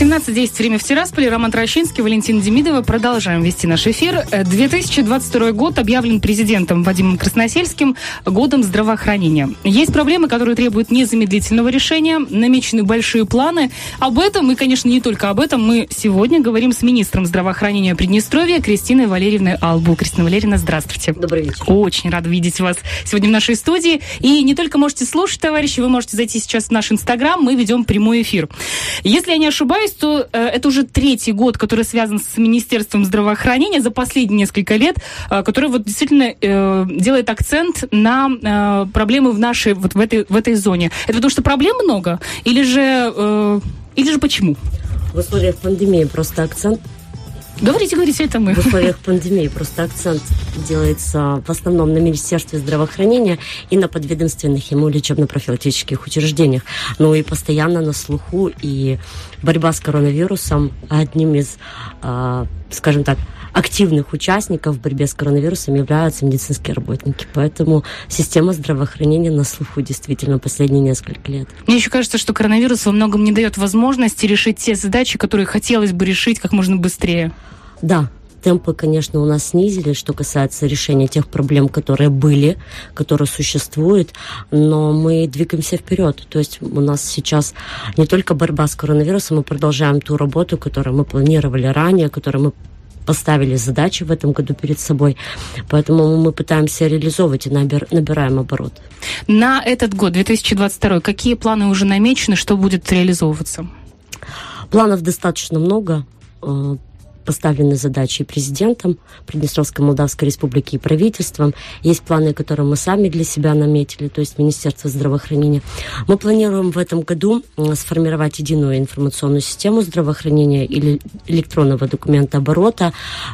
17.10 время в Тирасполе. Роман Трощинский, Валентин Демидова. Продолжаем вести наш эфир. 2022 э, год объявлен президентом Вадимом Красносельским годом здравоохранения. Есть проблемы, которые требуют незамедлительного решения. Намечены большие планы. Об этом, и, конечно, не только об этом, мы сегодня говорим с министром здравоохранения Приднестровья Кристиной Валерьевной Албу. Кристина Валерьевна, здравствуйте. Добрый вечер. Очень рада видеть вас сегодня в нашей студии. И не только можете слушать, товарищи, вы можете зайти сейчас в наш Инстаграм. Мы ведем прямой эфир. Если я не ошибаюсь, что э, это уже третий год, который связан с Министерством здравоохранения за последние несколько лет, э, который вот действительно э, делает акцент на э, проблемы в нашей, вот в этой, в этой зоне. Это потому что проблем много? Или же, э, или же почему? В условиях пандемии просто акцент Говорите, говорите, это мы. В условиях пандемии просто акцент делается в основном на Министерстве здравоохранения и на подведомственных ему лечебно-профилактических учреждениях. Ну и постоянно на слуху и борьба с коронавирусом одним из, э, скажем так, активных участников в борьбе с коронавирусом являются медицинские работники. Поэтому система здравоохранения на слуху действительно последние несколько лет. Мне еще кажется, что коронавирус во многом не дает возможности решить те задачи, которые хотелось бы решить как можно быстрее. Да, темпы, конечно, у нас снизились, что касается решения тех проблем, которые были, которые существуют, но мы двигаемся вперед. То есть у нас сейчас не только борьба с коронавирусом, мы продолжаем ту работу, которую мы планировали ранее, которую мы поставили задачи в этом году перед собой. Поэтому мы пытаемся реализовывать и набираем оборот. На этот год, 2022, какие планы уже намечены, что будет реализовываться? Планов достаточно много. Поставлены задачи президентом Приднестровской Молдавской Республики и правительством. Есть планы, которые мы сами для себя наметили, то есть Министерство здравоохранения. Мы планируем в этом году сформировать единую информационную систему здравоохранения или электронного документа оборота.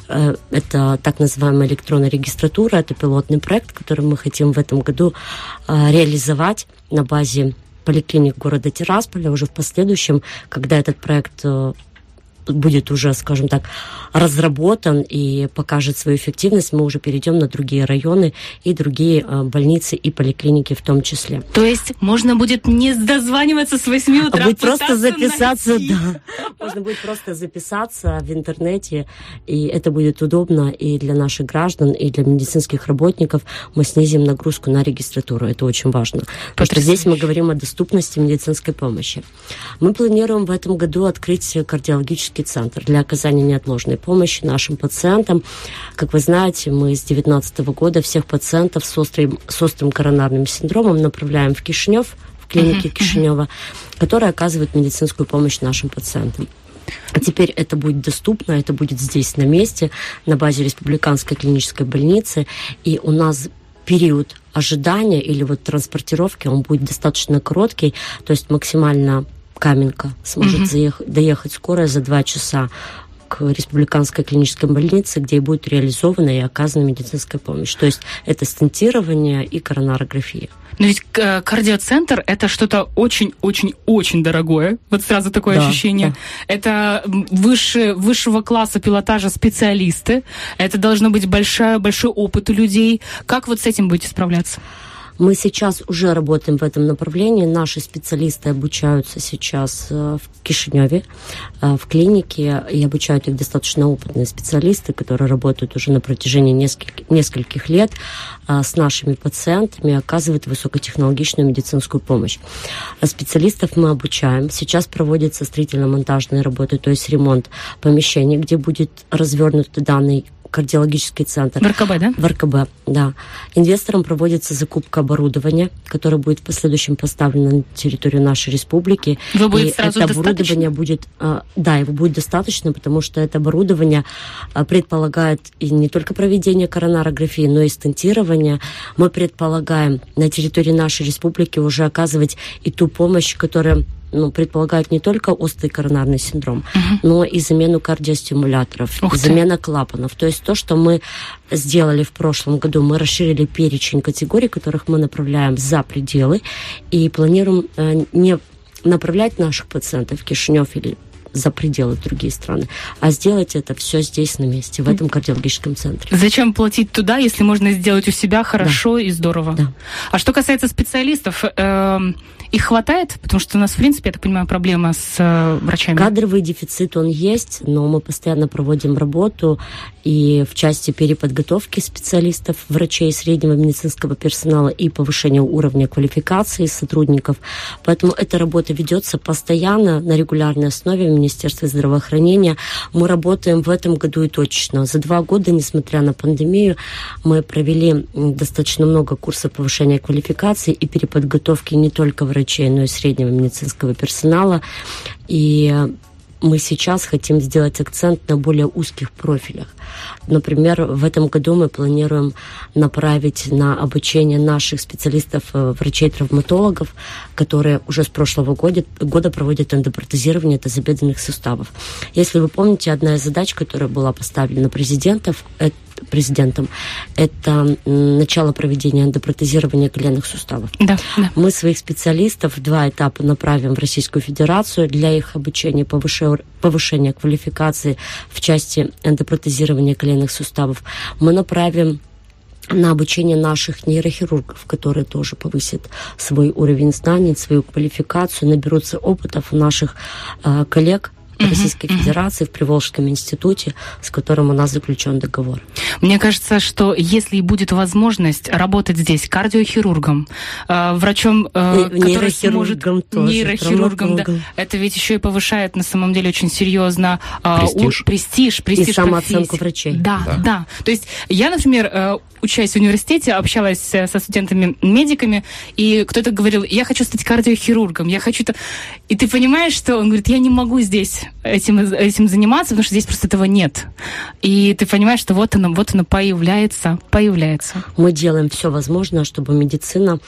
Э, это так называемая электронная регистратура, это пилотный проект, который мы хотим в этом году э, реализовать на базе поликлиник города Тирасполя уже в последующем, когда этот проект э, будет уже, скажем так, разработан и покажет свою эффективность, мы уже перейдем на другие районы и другие э, больницы и поликлиники в том числе. То есть можно будет не дозваниваться с 8 утра, а будет просто записаться, найти. да. Можно будет просто записаться в интернете, и это будет удобно и для наших граждан, и для медицинских работников. Мы снизим нагрузку на регистратуру, это очень важно. Потому что здесь мы говорим о доступности медицинской помощи. Мы планируем в этом году открыть кардиологический диагностический центр для оказания неотложной помощи нашим пациентам. Как вы знаете, мы с 2019 года всех пациентов с острым, с острым коронарным синдромом направляем в Кишинев, в клинике uh-huh, Кишинева, uh-huh. которая оказывает медицинскую помощь нашим пациентам. А теперь это будет доступно, это будет здесь, на месте, на базе Республиканской клинической больницы. И у нас период ожидания или вот транспортировки, он будет достаточно короткий, то есть максимально Каменка сможет угу. заехать, доехать скорая за два часа к республиканской клинической больнице, где будет реализована и оказана медицинская помощь. То есть это стентирование и коронарография. Но ведь э, кардиоцентр это что-то очень-очень-очень дорогое. Вот сразу такое да, ощущение. Да. Это выше, высшего класса пилотажа специалисты. Это должно быть большая, большой опыт у людей. Как вот с этим будете справляться? Мы сейчас уже работаем в этом направлении. Наши специалисты обучаются сейчас э, в Кишиневе, э, в клинике, и обучают их достаточно опытные специалисты, которые работают уже на протяжении нескольких, нескольких лет э, с нашими пациентами, оказывают высокотехнологичную медицинскую помощь. Специалистов мы обучаем. Сейчас проводятся строительно-монтажные работы, то есть ремонт помещений, где будет развернут данный кардиологический центр. В РКБ, да? В РКБ, да. Инвесторам проводится закупка оборудования, которое будет в последующем поставлено на территорию нашей республики. Его будет и сразу это достаточно? оборудование будет, а, да, его будет достаточно, потому что это оборудование а, предполагает и не только проведение коронарографии, но и стентирование. Мы предполагаем на территории нашей республики уже оказывать и ту помощь, которая ну, предполагают не только острый коронарный синдром, uh-huh. но и замену кардиостимуляторов, Ух замена клапанов. То есть то, что мы сделали в прошлом году, мы расширили перечень категорий, которых мы направляем за пределы, и планируем э, не направлять наших пациентов в Кишинев или за пределы другие страны, а сделать это все здесь на месте, в этом кардиологическом центре. Зачем платить туда, если можно сделать у себя хорошо да. и здорово? Да. А что касается специалистов, э, их хватает? Потому что у нас, в принципе, я так понимаю, проблема с э, врачами. Кадровый дефицит, он есть, но мы постоянно проводим работу и в части переподготовки специалистов, врачей среднего медицинского персонала и повышения уровня квалификации сотрудников. Поэтому эта работа ведется постоянно на регулярной основе в Министерстве здравоохранения. Мы работаем в этом году и точно. За два года, несмотря на пандемию, мы провели достаточно много курсов повышения квалификации и переподготовки не только врачей, но и среднего медицинского персонала. И мы сейчас хотим сделать акцент на более узких профилях. Например, в этом году мы планируем направить на обучение наших специалистов, э, врачей-травматологов, которые уже с прошлого года, года проводят эндопротезирование тазобедренных суставов. Если вы помните, одна из задач, которая была поставлена президентов, это президентом, это начало проведения эндопротезирования коленных суставов. Да, да. Мы своих специалистов в два этапа направим в Российскую Федерацию для их обучения, повышения, повышения квалификации в части эндопротезирования коленных суставов. Мы направим на обучение наших нейрохирургов, которые тоже повысят свой уровень знаний, свою квалификацию, наберутся опытов у наших э, коллег, uh-huh, Российской uh-huh. Федерации в Приволжском институте, с которым у нас заключен договор. Мне кажется, что если будет возможность работать здесь кардиохирургом, э, врачом, э, который сможет тоже, нейрохирургом, да, это ведь еще и повышает на самом деле очень серьезно престиж, у, престиж, престиж и самооценку врачей. Да, да, да. То есть я, например, э, учась в университете, общалась со студентами-медиками, и кто-то говорил, я хочу стать кардиохирургом, я хочу... И ты понимаешь, что он говорит, я не могу здесь этим, этим заниматься, потому что здесь просто этого нет. И ты понимаешь, что вот оно, вот оно появляется, появляется. Мы делаем все возможное, чтобы медицина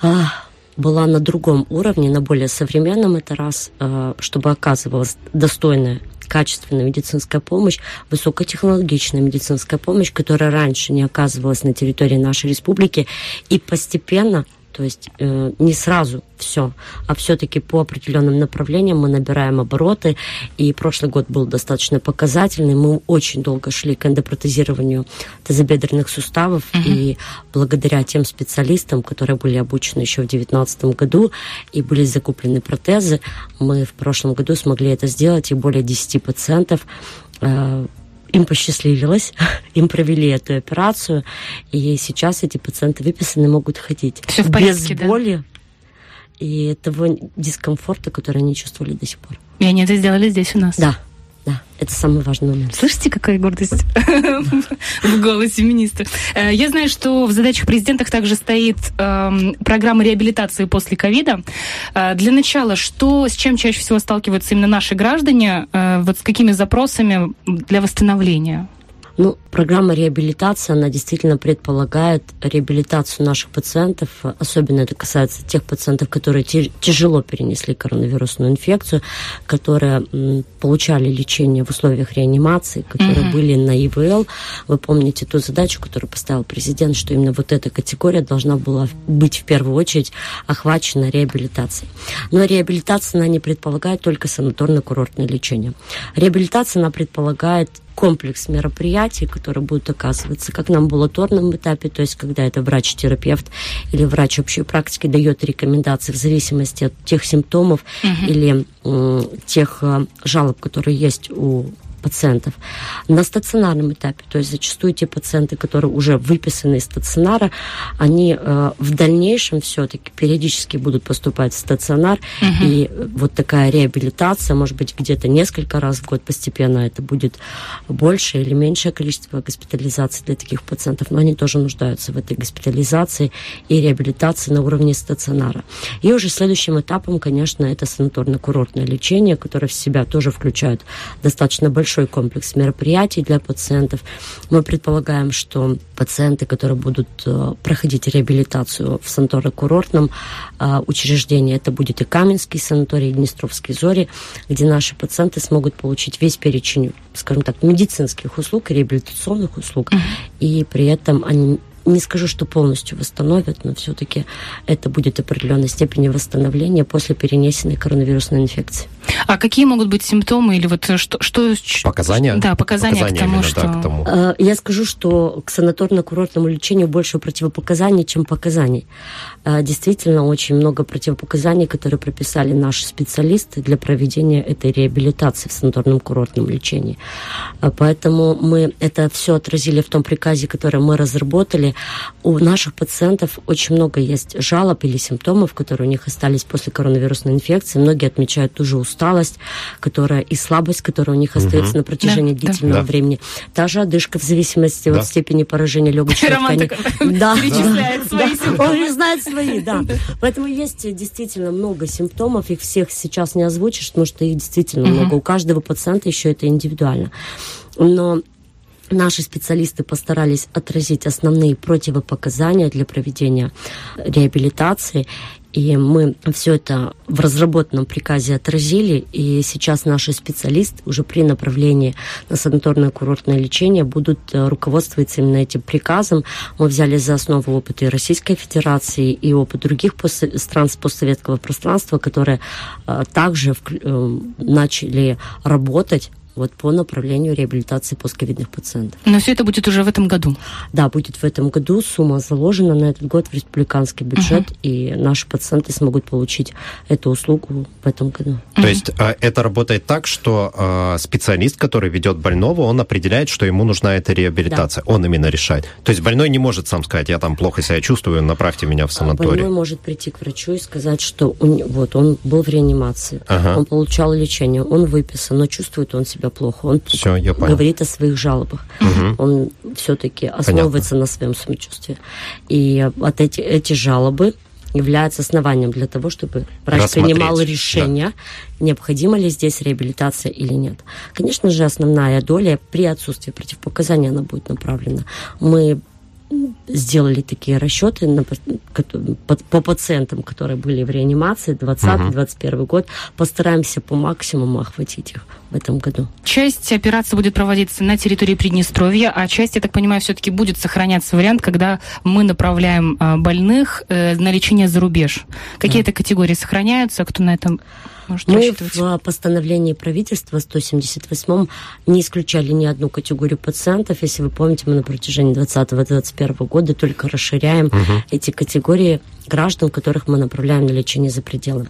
а, была на другом уровне, на более современном, это раз, а, чтобы оказывалась достойная качественная медицинская помощь, высокотехнологичная медицинская помощь, которая раньше не оказывалась на территории нашей республики, и постепенно то есть э, не сразу все, а все-таки по определенным направлениям мы набираем обороты. И прошлый год был достаточно показательный. Мы очень долго шли к эндопротезированию тазобедренных суставов. Uh-huh. И благодаря тем специалистам, которые были обучены еще в 2019 году и были закуплены протезы, мы в прошлом году смогли это сделать. И более 10 пациентов э, им посчастливилось, им провели эту операцию, и сейчас эти пациенты выписаны могут ходить Все в порядке, без боли и того дискомфорта, который они чувствовали до сих пор. И они это сделали здесь у нас? Да. Да, это самый важный момент. Слышите, какая гордость в голосе министра. Э, я знаю, что в задачах президентах также стоит эм, программа реабилитации после ковида. Э, для начала, что, с чем чаще всего сталкиваются именно наши граждане, э, вот с какими запросами для восстановления? Ну, программа реабилитации, она действительно предполагает реабилитацию наших пациентов. Особенно это касается тех пациентов, которые тяжело перенесли коронавирусную инфекцию, которые получали лечение в условиях реанимации, которые mm-hmm. были на ИВЛ. Вы помните ту задачу, которую поставил президент, что именно вот эта категория должна была быть в первую очередь охвачена реабилитацией. Но реабилитация, она не предполагает только санаторно-курортное лечение. Реабилитация, она предполагает комплекс мероприятий, которые будут оказываться как на амбулаторном этапе, то есть когда это врач-терапевт или врач общей практики дает рекомендации в зависимости от тех симптомов угу. или э, тех э, жалоб, которые есть у пациентов на стационарном этапе. То есть зачастую те пациенты, которые уже выписаны из стационара, они э, в дальнейшем все-таки периодически будут поступать в стационар. Угу. И вот такая реабилитация, может быть, где-то несколько раз в год постепенно это будет больше или меньшее количество госпитализаций для таких пациентов, но они тоже нуждаются в этой госпитализации и реабилитации на уровне стационара. И уже следующим этапом, конечно, это санаторно-курортное лечение, которое в себя тоже включает достаточно большое большой комплекс мероприятий для пациентов. Мы предполагаем, что пациенты, которые будут э, проходить реабилитацию в санаторно-курортном э, учреждении, это будет и Каменский санаторий, и Днестровский Зори, где наши пациенты смогут получить весь перечень, скажем так, медицинских услуг и реабилитационных услуг, mm-hmm. и при этом они не скажу, что полностью восстановят, но все-таки это будет определенной степени восстановления после перенесенной коронавирусной инфекции. А какие могут быть симптомы или вот что... что показания? Да, показания, показания к тому, именно, что... Да, к тому. Э, я скажу, что к санаторно-курортному лечению больше противопоказаний, чем показаний. Э, действительно, очень много противопоказаний, которые прописали наши специалисты для проведения этой реабилитации в санаторном курортном лечении. Э, поэтому мы это все отразили в том приказе, который мы разработали. У наших пациентов очень много есть жалоб или симптомов, которые у них остались после коронавирусной инфекции. Многие отмечают ту же усталость, которая и слабость, которая у них остается угу. на протяжении да, длительного да. времени. Та же одышка в зависимости да. от степени поражения легочной ткани. Да, перечисляет свои Он не знает свои, да. Поэтому есть действительно много симптомов, их всех сейчас не озвучишь, потому что их действительно много. У каждого пациента еще это индивидуально. Но Наши специалисты постарались отразить основные противопоказания для проведения реабилитации. И мы все это в разработанном приказе отразили, и сейчас наши специалисты уже при направлении на санаторное курортное лечение будут э, руководствоваться именно этим приказом. Мы взяли за основу опыт и Российской Федерации, и опыт других стран постсоветского пространства, которые э, также э, начали работать вот по направлению реабилитации постковидных пациентов. Но все это будет уже в этом году? Да, будет в этом году. Сумма заложена на этот год в республиканский бюджет, угу. и наши пациенты смогут получить эту услугу в этом году. То есть а, это работает так, что а, специалист, который ведет больного, он определяет, что ему нужна эта реабилитация. Да. Он именно решает. То есть больной не может сам сказать, я там плохо себя чувствую, направьте меня в санаторий. Больной может прийти к врачу и сказать, что он, вот он был в реанимации, ага. он получал лечение, он выписан, но чувствует он себя себя плохо. Он Все, я говорит о своих жалобах. Угу. Он все-таки основывается Понятно. на своем самочувствии. И от эти, эти жалобы являются основанием для того, чтобы врач принимал решение, да. необходима ли здесь реабилитация или нет. Конечно же, основная доля при отсутствии противопоказаний она будет направлена. Мы сделали такие расчеты на, по, по пациентам, которые были в реанимации 20-21 угу. год. Постараемся по максимуму охватить их в этом году. Часть операции будет проводиться на территории Приднестровья, а часть, я так понимаю, все-таки будет сохраняться вариант, когда мы направляем а, больных э, на лечение за рубеж. Какие-то да. категории сохраняются, кто на этом может Мы в постановлении правительства 178 не исключали ни одну категорию пациентов. Если вы помните, мы на протяжении 2020-2021 года только расширяем угу. эти категории граждан, которых мы направляем на лечение за пределы.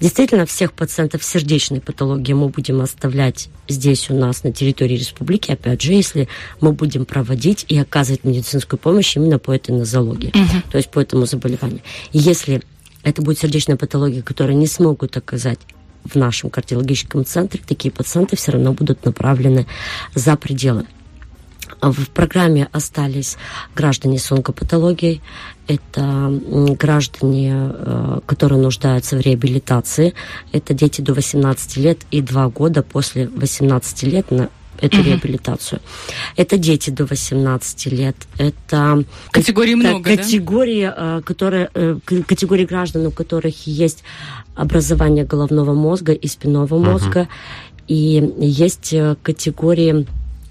Действительно, всех пациентов с сердечной патологией мы будем оставлять здесь у нас, на территории республики, опять же, если мы будем проводить и оказывать медицинскую помощь именно по этой нозологии, угу. то есть по этому заболеванию. И если это будет сердечная патология, которую не смогут оказать в нашем кардиологическом центре, такие пациенты все равно будут направлены за пределы. В программе остались граждане с онкопатологией. Это граждане, э, которые нуждаются в реабилитации. Это дети до 18 лет и 2 года после 18 лет эту угу. реабилитацию. Это дети до 18 лет. Это категории много, категории, да? которые э, категории граждан, у которых есть образование головного мозга и спинного угу. мозга, и есть э, категории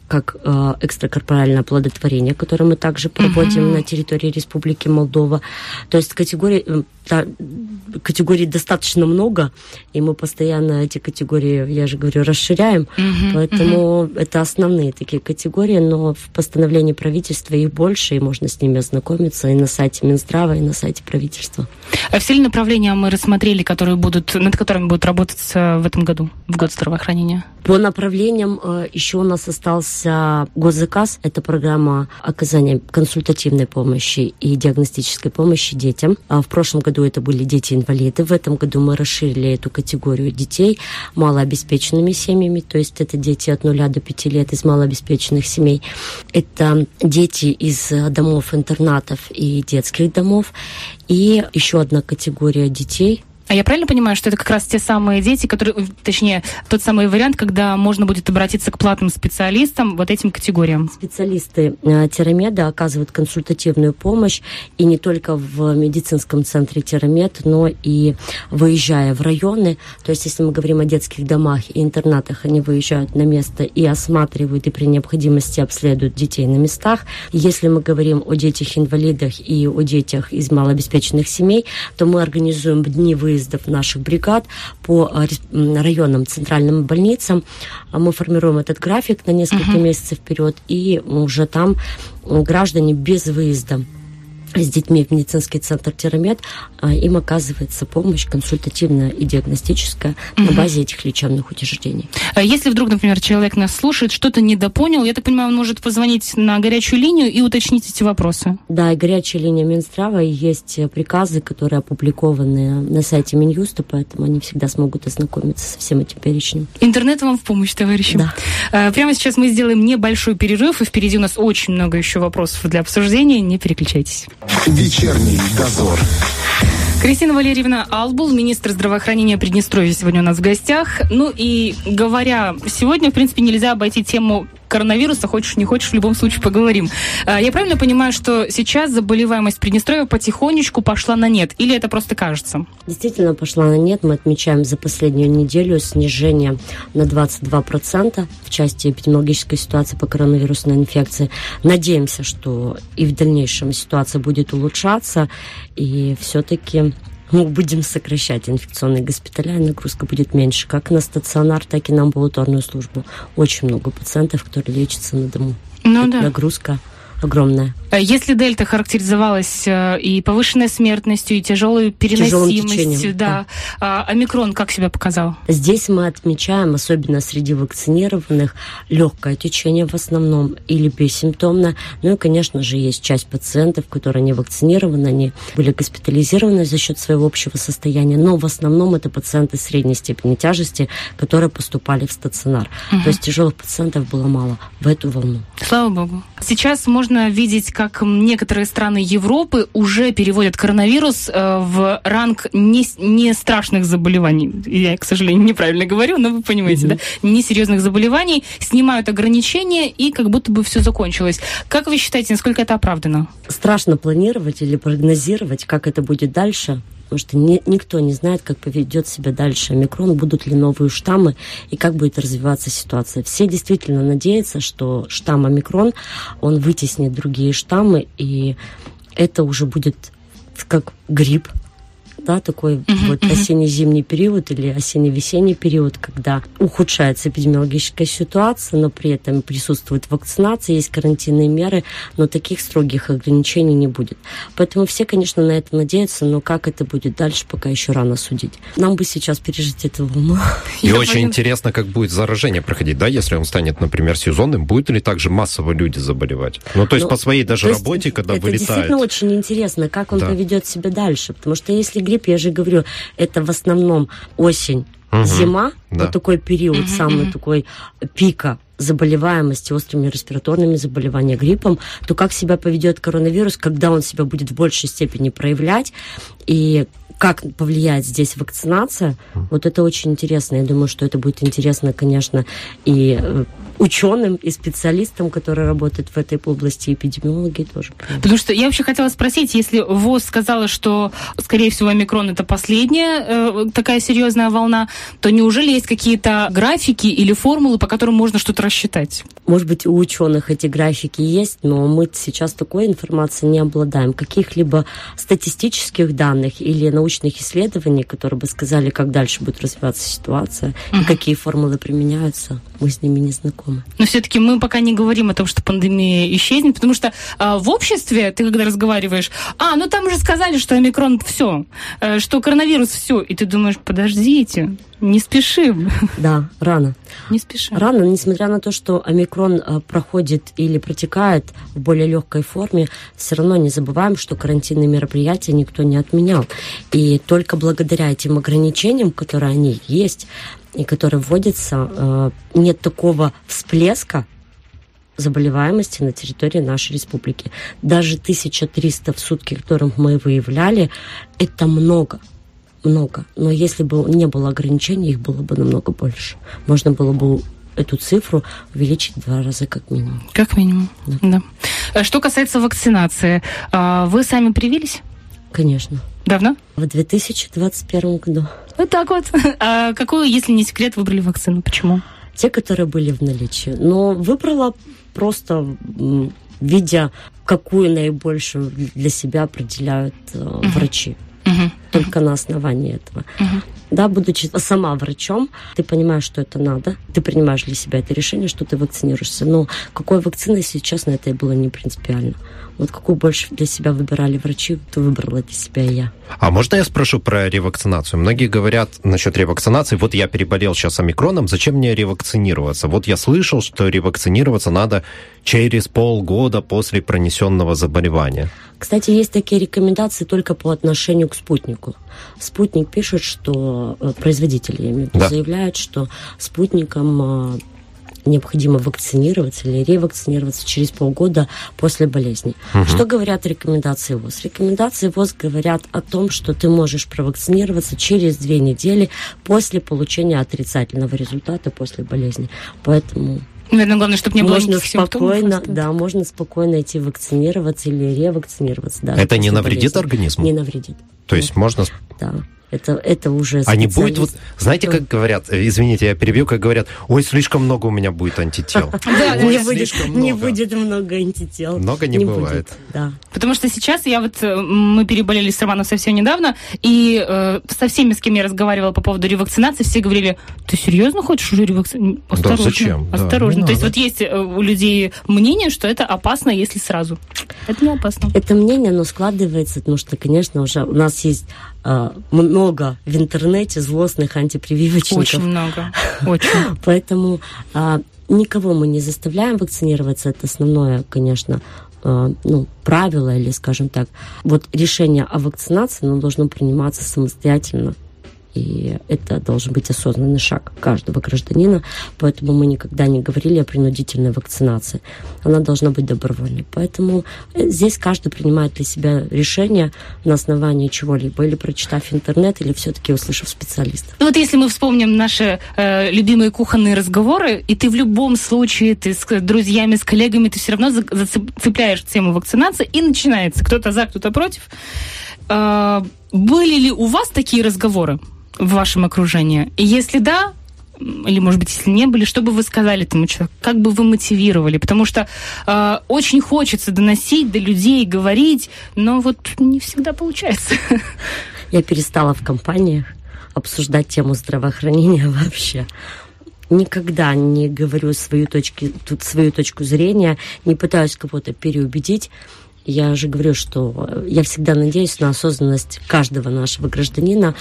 как э, экстракорпоральное оплодотворение, которое мы также проводим uh-huh. на территории Республики Молдова. То есть категории, э, категорий достаточно много, и мы постоянно эти категории, я же говорю, расширяем. Uh-huh. Поэтому uh-huh. это основные такие категории, но в постановлении правительства их больше, и можно с ними ознакомиться и на сайте Минздрава, и на сайте правительства. А все ли направления мы рассмотрели, которые будут, над которыми будут работать в этом году, в год здравоохранения? По направлениям э, еще у нас остался госзаказ. Это программа оказания консультативной помощи и диагностической помощи детям. А в прошлом году это были дети-инвалиды. В этом году мы расширили эту категорию детей малообеспеченными семьями, то есть это дети от 0 до 5 лет из малообеспеченных семей. Это дети из домов-интернатов и детских домов. И еще одна категория детей – А я правильно понимаю, что это как раз те самые дети, которые, точнее, тот самый вариант, когда можно будет обратиться к платным специалистам, вот этим категориям? Специалисты э, Терамеда оказывают консультативную помощь и не только в медицинском центре Терамед, но и выезжая в районы. То есть, если мы говорим о детских домах и интернатах, они выезжают на место и осматривают и при необходимости обследуют детей на местах. Если мы говорим о детях-инвалидах и о детях из малообеспеченных семей, то мы организуем дни выезда выездов наших бригад по э, районным центральным больницам. А мы формируем этот график на несколько uh-huh. месяцев вперед, и уже там граждане без выезда с детьми в медицинский центр Терамед, а, им оказывается помощь консультативная и диагностическая угу. на базе этих лечебных учреждений. А если вдруг, например, человек нас слушает, что-то недопонял, я так понимаю, он может позвонить на горячую линию и уточнить эти вопросы? Да, и горячая линия Минздрава, и есть приказы, которые опубликованы на сайте Минюста, поэтому они всегда смогут ознакомиться со всем этим перечнем. Интернет вам в помощь, товарищи. Да. А, прямо сейчас мы сделаем небольшой перерыв, и впереди у нас очень много еще вопросов для обсуждения. Не переключайтесь. Вечерний дозор. Кристина Валерьевна Албул, министр здравоохранения Приднестровья, сегодня у нас в гостях. Ну и говоря, сегодня, в принципе, нельзя обойти тему коронавируса, хочешь не хочешь, в любом случае поговорим. А, я правильно понимаю, что сейчас заболеваемость Приднестровья потихонечку пошла на нет? Или это просто кажется? Действительно пошла на нет. Мы отмечаем за последнюю неделю снижение на 22% в части эпидемиологической ситуации по коронавирусной инфекции. Надеемся, что и в дальнейшем ситуация будет улучшаться, и все-таки мы будем сокращать инфекционные госпиталя, нагрузка будет меньше, как на стационар, так и на амбулаторную службу. Очень много пациентов, которые лечатся на дому. Ну да. Нагрузка огромная. А если дельта характеризовалась э, и повышенной смертностью, и тяжелой переносимостью, да, а омикрон как себя показал? Здесь мы отмечаем, особенно среди вакцинированных, легкое течение в основном или бессимптомно. Ну и, конечно же, есть часть пациентов, которые не вакцинированы, они были госпитализированы за счет своего общего состояния, но в основном это пациенты средней степени тяжести, которые поступали в стационар. Угу. То есть тяжелых пациентов было мало в эту волну. Слава богу. Сейчас можно видеть, как некоторые страны Европы уже переводят коронавирус э, в ранг не, не страшных заболеваний. Я, к сожалению, неправильно говорю, но вы понимаете, mm-hmm. да? Несерьезных заболеваний, снимают ограничения, и как будто бы все закончилось. Как вы считаете, насколько это оправдано? Страшно планировать или прогнозировать, как это будет дальше потому что не, никто не знает, как поведет себя дальше омикрон, будут ли новые штаммы и как будет развиваться ситуация. Все действительно надеются, что штамм омикрон, он вытеснит другие штаммы, и это уже будет как грипп, да, такой uh-huh, вот uh-huh. осенне-зимний период или осенне-весенний период, когда ухудшается эпидемиологическая ситуация, но при этом присутствует вакцинация, есть карантинные меры, но таких строгих ограничений не будет. Поэтому все, конечно, на это надеются, но как это будет дальше, пока еще рано судить. Нам бы сейчас пережить эту волну. И Я очень интересно, как будет заражение проходить, да, если он станет, например, сезонным, будет ли также массово люди заболевать? Ну, то есть ну, по своей даже работе, когда это вылетает. Это действительно очень интересно, как он да. поведет себя дальше, потому что если грипп, я же говорю, это в основном осень, угу, зима, да. вот такой период, угу, самый такой пика заболеваемости острыми респираторными заболеваниями, гриппом, то как себя поведет коронавирус, когда он себя будет в большей степени проявлять, и как повлияет здесь вакцинация, вот это очень интересно. Я думаю, что это будет интересно, конечно, и э, ученым и специалистам, которые работают в этой области, эпидемиологии тоже. Потому что я вообще хотела спросить, если ВОЗ сказала, что, скорее всего, омикрон это последняя э, такая серьезная волна, то неужели есть какие-то графики или формулы, по которым можно что-то рассчитать? Может быть, у ученых эти графики есть, но мы сейчас такой информацией не обладаем. Каких-либо статистических данных или научных исследований, которые бы сказали, как дальше будет развиваться ситуация uh-huh. и какие формулы применяются, мы с ними не знакомы знакомы. Но все-таки мы пока не говорим о том, что пандемия исчезнет, потому что а, в обществе ты когда разговариваешь, а, ну там уже сказали, что омикрон все, э, что коронавирус все, и ты думаешь, подождите, не спешим. Да, рано. Не спешим. Рано, несмотря на то, что омикрон э, проходит или протекает в более легкой форме, все равно не забываем, что карантинные мероприятия никто не отменял. И только благодаря этим ограничениям, которые они есть, и которые вводятся, э, нет такого всплеска заболеваемости на территории нашей республики. Даже 1300 в сутки, которых мы выявляли, это много. много. Но если бы не было ограничений, их было бы намного больше. Можно было бы эту цифру увеличить в два раза как минимум. Как минимум, да. да. А что касается вакцинации, а, вы сами привились? Конечно. Давно? В 2021 году. Вот так вот. А какую, если не секрет, выбрали вакцину? Почему? Те, которые были в наличии. Но выбрала просто видя, какую наибольшую для себя определяют э, uh-huh. врачи. Uh-huh. Только uh-huh. на основании этого. Uh-huh. Да, будучи сама врачом, ты понимаешь, что это надо, ты принимаешь для себя это решение, что ты вакцинируешься. Но какой вакцины, если честно, это и было не принципиально. Вот какую больше для себя выбирали врачи, то выбрала для себя я. А можно я спрошу про ревакцинацию? Многие говорят насчет ревакцинации, вот я переболел сейчас омикроном, зачем мне ревакцинироваться? Вот я слышал, что ревакцинироваться надо через полгода после пронесенного заболевания. Кстати, есть такие рекомендации только по отношению к спутнику. Спутник пишет, что э, производители, имею да. заявляют, что спутником э, необходимо вакцинироваться или ревакцинироваться через полгода после болезни. Угу. Что говорят рекомендации ВОЗ? Рекомендации ВОЗ говорят о том, что ты можешь провакцинироваться через две недели после получения отрицательного результата после болезни. Поэтому Наверное, главное, чтобы не было можно спокойно, да, можно спокойно идти вакцинироваться или ревакцинироваться. Да, Это не навредит болезни. организму? Не навредит. То есть можно... Да. Это, это уже А не будет, вот, знаете, как говорят, извините, я перебью, как говорят, ой, слишком много у меня будет антител. Да, не будет, не будет много антител. Много не бывает. Да. Потому что сейчас я вот, э, мы переболели с Романом совсем недавно, и э, со всеми, с кем я разговаривала по поводу ревакцинации, все говорили, ты серьезно хочешь уже ревакцинироваться? Осторожно. Да, зачем? Осторожно. Да, То есть вот есть э, у людей мнение, что это опасно, если сразу. Это не опасно. Это мнение, оно складывается, потому что, конечно, уже у нас есть э, много в интернете злостных антипрививочников. Очень много, очень. Поэтому э, никого мы не заставляем вакцинироваться. Это основное, конечно, э, ну, правило или, скажем так, вот решение о вакцинации, оно должно приниматься самостоятельно и это должен быть осознанный шаг каждого гражданина, поэтому мы никогда не говорили о принудительной вакцинации. Она должна быть добровольной. Поэтому э, здесь каждый принимает для себя решение на основании чего-либо, или прочитав интернет, или все-таки услышав специалистов. Ну вот если мы вспомним наши э, любимые кухонные разговоры, и ты в любом случае, ты с друзьями, с коллегами, ты все равно зацепляешь тему вакцинации, и начинается кто-то за, кто-то против. Э, были ли у вас такие разговоры? В вашем окружении? И если да, или, может быть, если не были, что бы вы сказали этому человеку? Как бы вы мотивировали? Потому что э, очень хочется доносить до людей, говорить, но вот не всегда получается. Я перестала в компаниях обсуждать тему здравоохранения вообще. Никогда не говорю свою, точки, тут свою точку зрения, не пытаюсь кого-то переубедить. Я же говорю, что я всегда надеюсь на осознанность каждого нашего гражданина,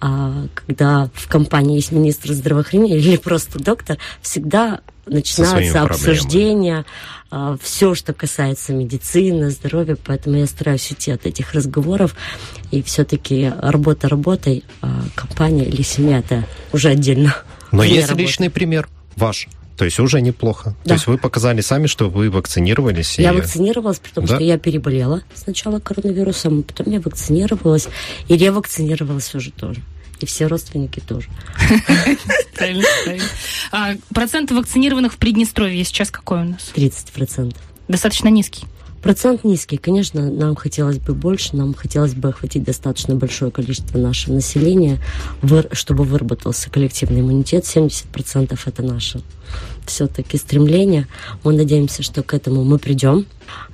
а когда в компании есть министр здравоохранения или просто доктор, всегда начинаются обсуждения, а, все, что касается медицины, здоровья, поэтому я стараюсь уйти от этих разговоров, и все-таки работа работой, а компания или семья это уже отдельно. Но есть работы. личный пример ваш. То есть уже неплохо. Да. То есть вы показали сами, что вы вакцинировались. Я и... вакцинировалась, потому да? что я переболела сначала коронавирусом, потом я вакцинировалась и ревакцинировалась уже тоже. И все родственники тоже. А процент вакцинированных в Приднестровье сейчас какой у нас? 30 процентов. Достаточно низкий. Процент низкий. Конечно, нам хотелось бы больше, нам хотелось бы охватить достаточно большое количество нашего населения, чтобы выработался коллективный иммунитет. 70% это наше все-таки стремление. Мы надеемся, что к этому мы придем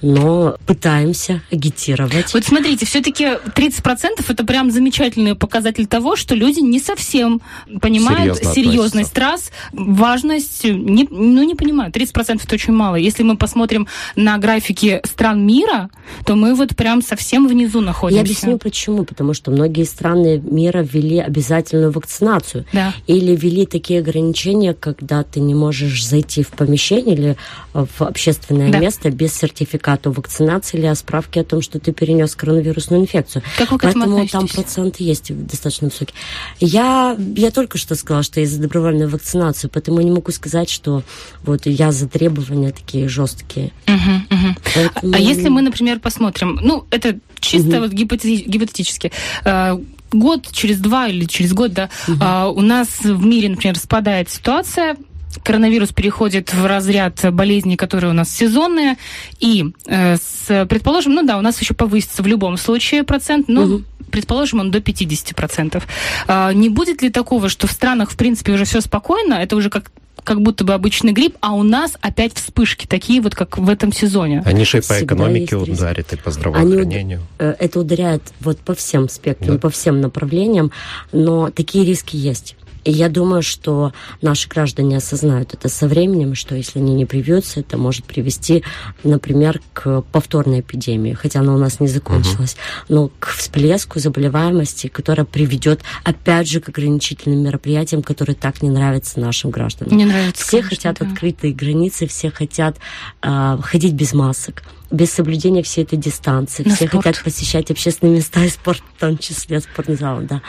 но пытаемся агитировать. Вот смотрите, все-таки 30% это прям замечательный показатель того, что люди не совсем понимают Серьезно серьезность трасс, важность, не, ну не понимают. 30% это очень мало. Если мы посмотрим на графики стран мира, то мы вот прям совсем внизу находимся. Я объясню почему. Потому что многие страны мира ввели обязательную вакцинацию. Да. Или ввели такие ограничения, когда ты не можешь зайти в помещение или в общественное да. место без сертификата вакцинации или о справке о том, что ты перенес коронавирусную инфекцию. Как вы к этому Поэтому там процент есть достаточно высокий. Я, я только что сказала, что я за добровольную вакцинацию, поэтому не могу сказать, что вот я за требования такие жесткие. Угу, угу. Поэтому... А если мы, например, посмотрим, ну, это чисто угу. вот гипотетически, э, год, через два или через год, да, угу. у нас в мире, например, спадает ситуация, коронавирус переходит в разряд болезней, которые у нас сезонные, и э, с, предположим, ну да, у нас еще повысится в любом случае процент, но угу. предположим, он до 50%. А, не будет ли такого, что в странах, в принципе, уже все спокойно, это уже как как будто бы обычный грипп, а у нас опять вспышки, такие вот, как в этом сезоне. Они же и по экономике ударят, и по здравоохранению. Они, э, это ударяет вот по всем спектрам, да. по всем направлениям, но такие риски есть. И я думаю, что наши граждане осознают это со временем, что если они не привьются, это может привести, например, к повторной эпидемии, хотя она у нас не закончилась, угу. но к всплеску заболеваемости, которая приведет, опять же, к ограничительным мероприятиям, которые так не нравятся нашим гражданам. Не нравится. Все конечно, хотят да. открытые границы, все хотят э, ходить без масок без соблюдения всей этой дистанции. На Все спорт. хотят посещать общественные места и спорт, в том числе спортзал, да.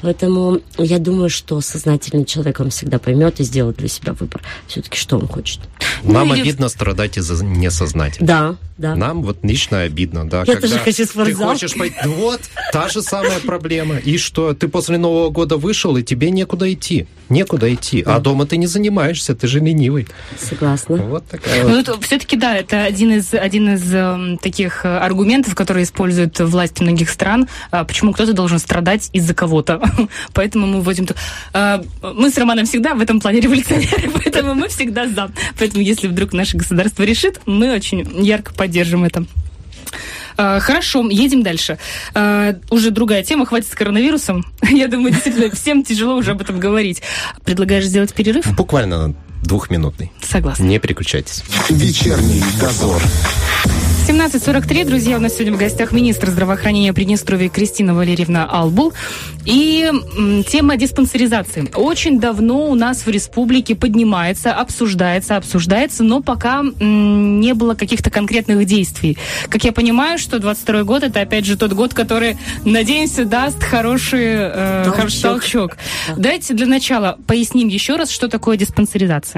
Поэтому я думаю, что сознательный человек он всегда поймет и сделает для себя выбор. Все-таки что он хочет. Нам ну, обидно или... страдать из-за несознательности. Да, да. Нам вот лично обидно, да. Я тоже хочу спортзал. Ты хочешь пойти... Вот, та же самая проблема. И что, ты после Нового года вышел, и тебе некуда идти. Некуда идти. Да. А дома ты не занимаешься, ты же ленивый. Согласна. Вот такая ну, вот. Все-таки, да, это один из, один из э, таких э, аргументов, которые используют власти многих стран, э, почему кто-то должен страдать из-за кого-то. Поэтому мы вводим... Э, мы с Романом всегда в этом плане революционеры, поэтому мы всегда за. Поэтому если вдруг наше государство решит, мы очень ярко поддержим это. А, хорошо, едем дальше. А, уже другая тема, хватит с коронавирусом. Я думаю, действительно, всем тяжело уже об этом говорить. Предлагаешь сделать перерыв? Буквально двухминутный. Согласна. Не переключайтесь. Вечерний дозор. 17.43, друзья, у нас сегодня в гостях министр здравоохранения Приднестровья Кристина Валерьевна Албул. И тема диспансеризации. Очень давно у нас в республике поднимается, обсуждается, обсуждается, но пока не было каких-то конкретных действий. Как я понимаю, что 22 год это опять же тот год, который, надеемся, даст хороший э, толчок. Хороший толчок. Да. Давайте для начала поясним еще раз, что такое диспансеризация.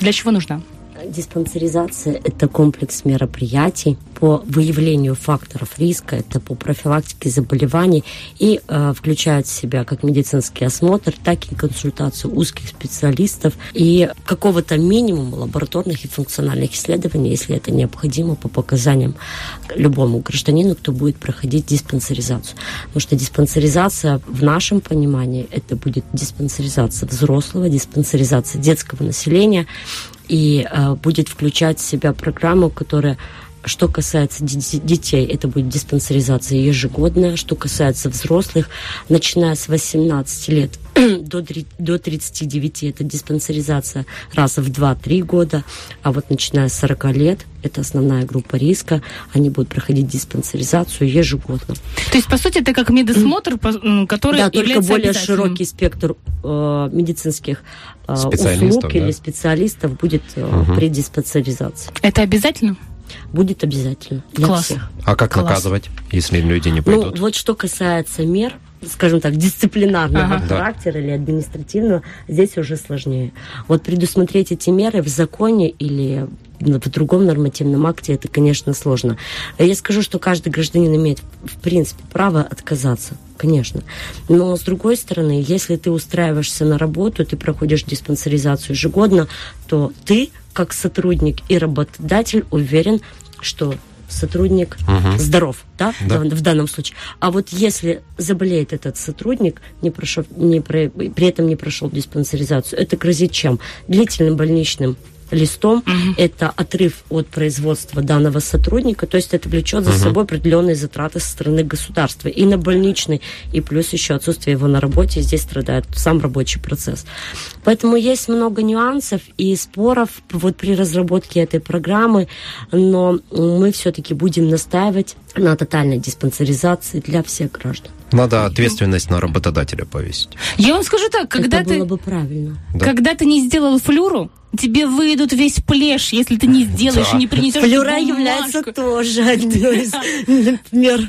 Для чего нужна? Диспансеризация – это комплекс мероприятий по выявлению факторов риска, это по профилактике заболеваний и э, включает в себя как медицинский осмотр, так и консультацию узких специалистов и какого-то минимума лабораторных и функциональных исследований, если это необходимо по показаниям любому гражданину, кто будет проходить диспансеризацию. Потому что диспансеризация в нашем понимании это будет диспансеризация взрослого, диспансеризация детского населения, и э, будет включать в себя программу, которая что касается детей, это будет диспансеризация ежегодная. Что касается взрослых, начиная с 18 лет до, до 39, это диспансеризация раз в 2-3 года. А вот начиная с 40 лет, это основная группа риска, они будут проходить диспансеризацию ежегодно. То есть, по сути, это как медосмотр, который Да, только более широкий спектр э, медицинских э, услуг да? или специалистов будет э, угу. при диспансеризации. Это обязательно? Будет обязательно для Класс. всех. А как Класс. наказывать, если люди не пойдут? Ну, вот что касается мер, скажем так, дисциплинарного ага. характера да. или административного, здесь уже сложнее. Вот предусмотреть эти меры в законе или в другом нормативном акте, это, конечно, сложно. Я скажу, что каждый гражданин имеет, в принципе, право отказаться, конечно. Но, с другой стороны, если ты устраиваешься на работу, ты проходишь диспансеризацию ежегодно, то ты как сотрудник и работодатель уверен, что сотрудник угу. здоров, да, да, в данном случае. А вот если заболеет этот сотрудник, не прошел, не про, при этом не прошел диспансеризацию, это грозит чем? Длительным больничным листом, угу. это отрыв от производства данного сотрудника, то есть это влечет за угу. собой определенные затраты со стороны государства и на больничный, и плюс еще отсутствие его на работе, здесь страдает сам рабочий процесс. Поэтому есть много нюансов и споров вот при разработке этой программы, но мы все-таки будем настаивать на тотальной диспансеризации для всех граждан. Надо ответственность на работодателя повесить. Я вам скажу так, когда Это ты... было бы правильно. Да? Когда ты не сделал флюру, тебе выйдут весь плешь, если ты не сделаешь да. и не принесешь Флюра является тоже одной из мер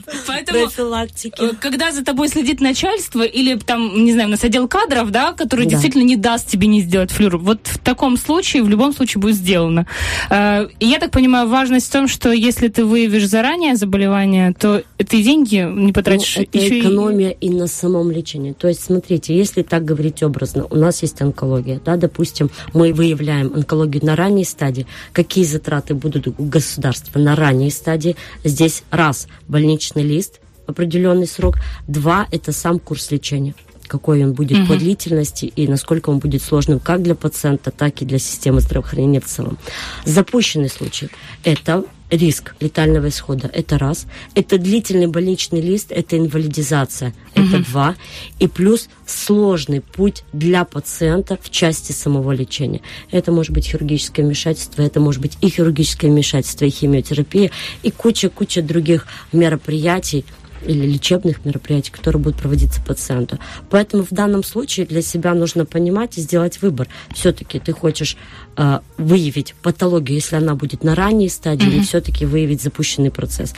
профилактики. Э, когда за тобой следит начальство или там, не знаю, у нас отдел кадров, да, который да. действительно не даст тебе не сделать флюру, вот в таком случае, в любом случае будет сделано. Э, и я так понимаю, важность в том, что если ты выявишь заранее заболевание, то ты деньги не потратишь, ну, это еще экономия и на самом лечении. То есть, смотрите, если так говорить образно, у нас есть онкология, да, допустим, мы выявляем онкологию на ранней стадии, какие затраты будут у государства на ранней стадии? Здесь раз, больничный лист, определенный срок, два, это сам курс лечения какой он будет угу. по длительности и насколько он будет сложным как для пациента, так и для системы здравоохранения в целом. Запущенный случай – это риск летального исхода. Это раз. Это длительный больничный лист, это инвалидизация. Это два. И плюс сложный путь для пациента в части самого лечения. Это может быть хирургическое вмешательство, это может быть и хирургическое вмешательство, и химиотерапия, и куча-куча других мероприятий, или лечебных мероприятий, которые будут проводиться пациенту. Поэтому в данном случае для себя нужно понимать и сделать выбор. Все-таки ты хочешь э, выявить патологию, если она будет на ранней стадии, mm-hmm. или все-таки выявить запущенный процесс.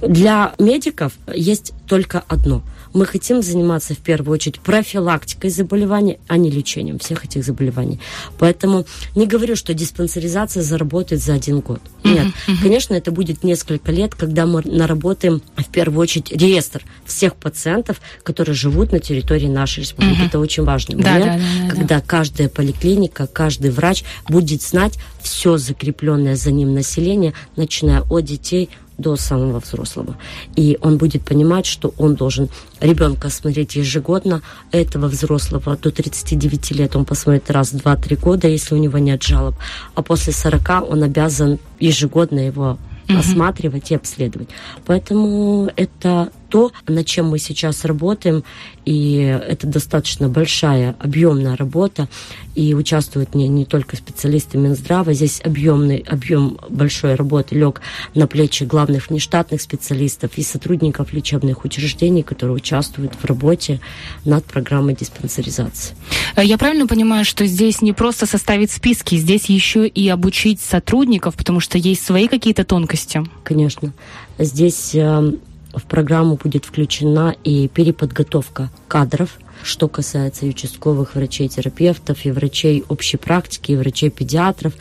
Для медиков есть только одно – мы хотим заниматься в первую очередь профилактикой заболеваний, а не лечением всех этих заболеваний. Поэтому не говорю, что диспансеризация заработает за один год. Нет. Uh-huh. Конечно, это будет несколько лет, когда мы наработаем в первую очередь реестр всех пациентов, которые живут на территории нашей республики. Uh-huh. Это очень важный момент, да, да, да, когда да. каждая поликлиника, каждый врач будет знать все закрепленное за ним население, начиная от детей до самого взрослого. И он будет понимать, что он должен ребенка смотреть ежегодно, этого взрослого до 39 лет он посмотрит раз, два, три года, если у него нет жалоб, а после 40 он обязан ежегодно его осматривать и обследовать. Поэтому это то, над чем мы сейчас работаем, и это достаточно большая, объемная работа, и участвуют не, не только специалисты Минздрава, здесь объемный, объем большой работы лег на плечи главных внештатных специалистов и сотрудников лечебных учреждений, которые участвуют в работе над программой диспансеризации. Э, я правильно понимаю, что здесь не просто составить списки, здесь еще и обучить сотрудников, потому что есть свои какие-то тонкости? Конечно. Здесь э, в программу будет включена и переподготовка кадров, что касается и участковых врачей-терапевтов, и врачей общей практики, и врачей-педиатров.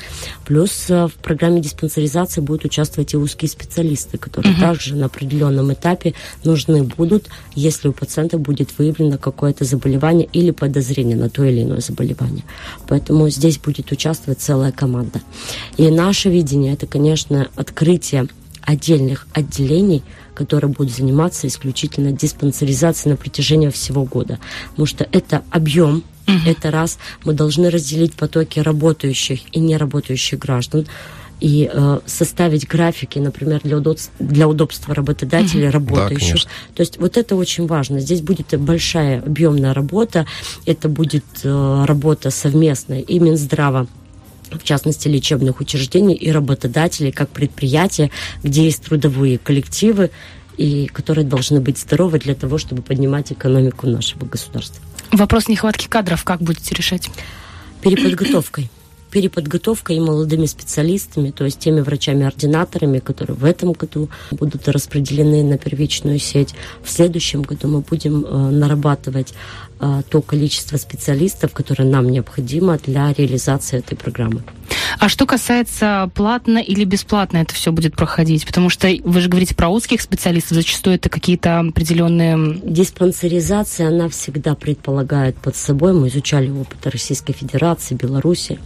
Плюс э, в программе диспансеризации будут участвовать и узкие специалисты, которые угу. также на определенном этапе нужны будут, если у пациента будет выявлено какое-то заболевание или подозрение на то или иное заболевание. Поэтому здесь будет участвовать целая команда. И наше видение – это, конечно, открытие отдельных отделений – которые будут заниматься исключительно диспансеризацией на протяжении всего года. Потому что это объем Это раз. Мы должны разделить потоки работающих и неработающих граждан и э, составить графики, например, для удобства, для удобства работодателей, mm-hmm. работающих. Да, То есть вот это очень важно. Здесь будет большая объемная работа. Это будет э, работа совместная и Минздрава в частности, лечебных учреждений и работодателей, как предприятия, где есть трудовые коллективы, и которые должны быть здоровы для того, чтобы поднимать экономику нашего государства. Вопрос нехватки кадров как будете решать? Переподготовкой переподготовкой и молодыми специалистами, то есть теми врачами-ординаторами, которые в этом году будут распределены на первичную сеть. В следующем году мы будем э, нарабатывать э, то количество специалистов, которое нам необходимо для реализации этой программы. А что касается платно или бесплатно это все будет проходить? Потому что вы же говорите про узких специалистов, зачастую это какие-то определенные... Диспансеризация, она всегда предполагает под собой, мы изучали опыт Российской Федерации, Беларуси,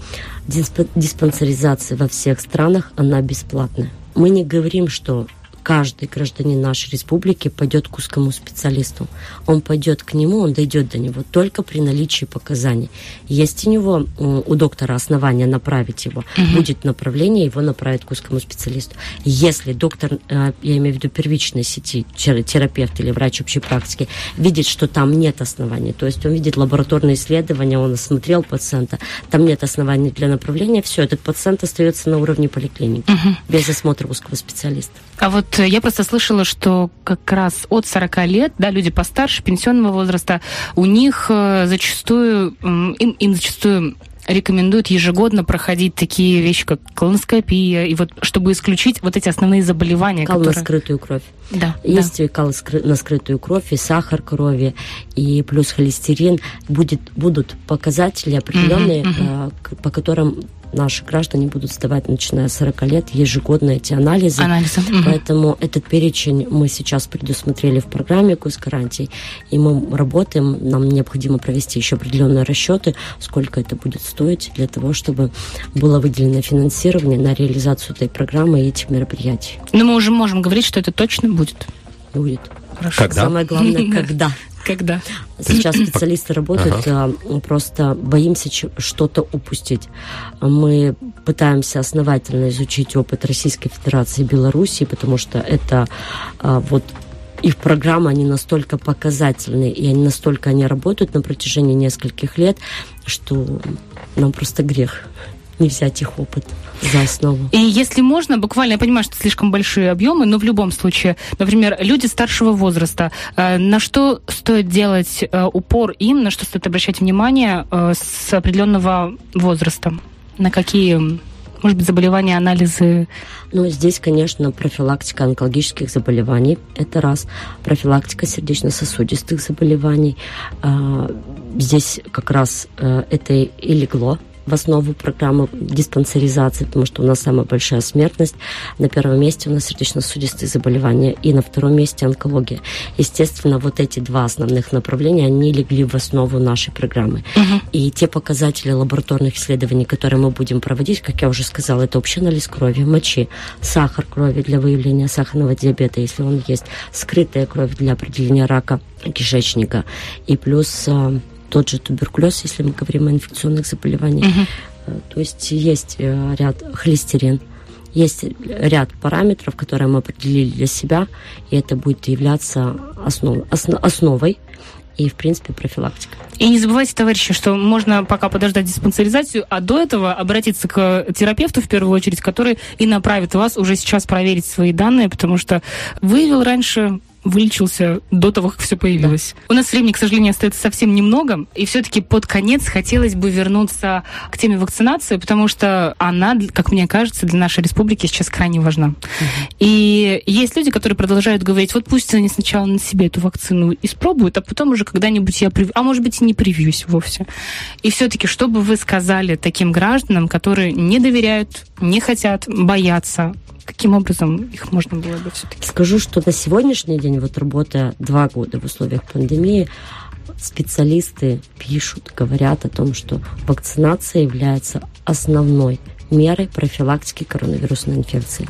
диспансеризация во всех странах, она бесплатная. Мы не говорим, что каждый гражданин нашей республики пойдет к узкому специалисту. Он пойдет к нему, он дойдет до него только при наличии показаний. Есть у него, у доктора основания направить его, угу. будет направление, его направить к узкому специалисту. Если доктор, э, я имею в виду первичной сети, терапевт или врач общей практики, видит, что там нет оснований, то есть он видит лабораторные исследования, он осмотрел пациента, там нет оснований для направления, все, этот пациент остается на уровне поликлиники, угу. без осмотра узкого специалиста. А вот Э, я просто слышала, что как раз от 40 лет, да, люди постарше, пенсионного возраста, у них э, зачастую, им, им зачастую рекомендуют ежегодно проходить такие вещи, как колоноскопия, и вот чтобы исключить вот эти основные заболевания, кал которые... на скрытую кровь. Да. Есть да. кал на скрытую кровь, и сахар крови, и плюс холестерин. Будет, будут показатели определенные, угу, угу. по которым наши граждане будут сдавать, начиная с 40 лет, ежегодно эти анализы. Анализы. Поэтому этот перечень мы сейчас предусмотрели в программе госгарантий, и мы работаем, нам необходимо провести еще определенные расчеты, сколько это будет стоить для того, чтобы было выделено финансирование на реализацию этой программы и этих мероприятий. Но мы уже можем говорить, что это точно будет. Будет. Хорошо. Когда? Самое главное, когда. Когда? Сейчас специалисты работают, а, просто боимся что-то упустить. Мы пытаемся основательно изучить опыт Российской Федерации и Белоруссии, потому что это а, вот их программы, они настолько показательные, и они настолько они работают на протяжении нескольких лет, что нам просто грех не взять их опыт за основу. И если можно, буквально, я понимаю, что слишком большие объемы, но в любом случае, например, люди старшего возраста, э, на что стоит делать э, упор им, на что стоит обращать внимание э, с определенного возраста? На какие, может быть, заболевания, анализы? Ну, здесь, конечно, профилактика онкологических заболеваний. Это раз. Профилактика сердечно-сосудистых заболеваний. А, Здесь как раз это и легло в основу программы диспансеризации, потому что у нас самая большая смертность. На первом месте у нас сердечно-сосудистые заболевания и на втором месте онкология. Естественно, вот эти два основных направления, они легли в основу нашей программы. И те показатели лабораторных исследований, которые мы будем проводить, как я уже сказала, это общий анализ крови, мочи, сахар крови для выявления сахарного диабета, если он есть, скрытая кровь для определения рака кишечника, и плюс а, тот же туберкулез, если мы говорим о инфекционных заболеваниях. Э, То есть есть э, ряд холестерин, есть ряд параметров, которые мы определили для себя, и это будет являться основ- осно- основой и, в принципе, профилактикой. И не забывайте, товарищи, что можно пока подождать диспансеризацию, а до этого обратиться к терапевту в первую очередь, который и направит вас уже сейчас проверить свои данные, потому что выявил раньше вылечился до того, как все появилось. У нас времени, к сожалению, остается совсем немного, и все-таки под конец хотелось бы вернуться к теме вакцинации, потому что она, как мне кажется, для нашей республики сейчас крайне важна. И есть люди, которые продолжают говорить, вот пусть они сначала на себе эту вакцину испробуют, а потом уже когда-нибудь я привью, а может быть и не привьюсь вовсе. И все-таки, что бы вы сказали таким гражданам, которые не доверяют, не хотят, боятся, каким образом их можно было бы все-таки? Скажу, что на сегодняшний день, вот работая два года в условиях пандемии, специалисты пишут, говорят о том, что вакцинация является основной мерой профилактики коронавирусной инфекции.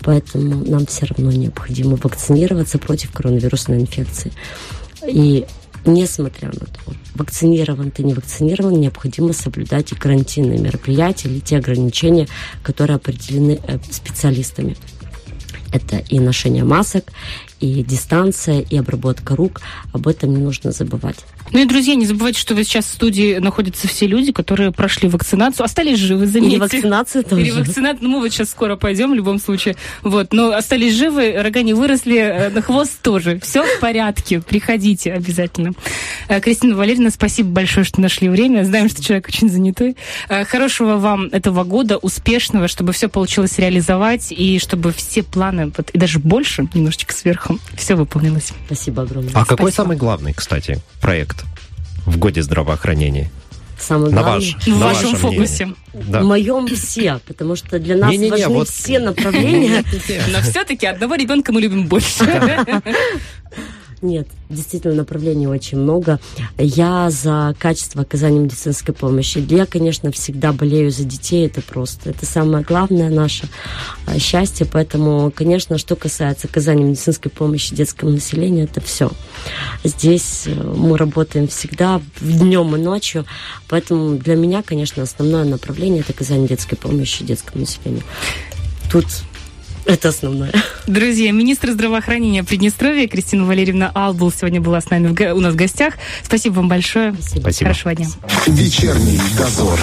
Поэтому нам все равно необходимо вакцинироваться против коронавирусной инфекции. И несмотря на то, вакцинирован ты, не вакцинирован, необходимо соблюдать и карантинные мероприятия или те ограничения, которые определены э, специалистами. Это и ношение масок, и дистанция, и обработка рук. Об этом не нужно забывать. Ну и, друзья, не забывайте, что вы сейчас в студии находятся все люди, которые прошли вакцинацию, остались живы, заметьте. Или вакцинация тоже. Или вакцинация, ну мы вот сейчас скоро пойдем в любом случае. Вот, но остались живы, рога не выросли, э, на хвост тоже. Все в порядке, приходите обязательно. Э, Кристина Валерьевна, спасибо большое, что нашли время. Знаем, что человек очень занятой. Э, Хорошего вам этого года, успешного, чтобы все получилось реализовать и чтобы все планы, вот, и даже больше, немножечко сверху, все выполнилось. Спасибо огромное. А какой Спасибо. самый главный, кстати, проект в годе здравоохранения? Самое На главное, ваш, В на вашем ваше фокусе. мнение. в Да. моем все, потому что для нас Не-не-не, важны вот- все направления. Но все-таки одного ребенка мы любим больше. Нет, действительно, направлений очень много. Я за качество оказания медицинской помощи. Я, конечно, всегда болею за детей, это просто. Это самое главное наше а, счастье. Поэтому, конечно, что касается оказания медицинской помощи детскому населению, это все. Здесь э, мы работаем всегда, днем и ночью. Поэтому для меня, конечно, основное направление это оказание детской помощи детскому населению. Тут это основное. Друзья, министр здравоохранения Приднестровья Кристина Валерьевна Албул сегодня была с нами в у нас в гостях. Спасибо вам большое. Спасибо. Спасибо. Хорошего дня. Вечерний дозор.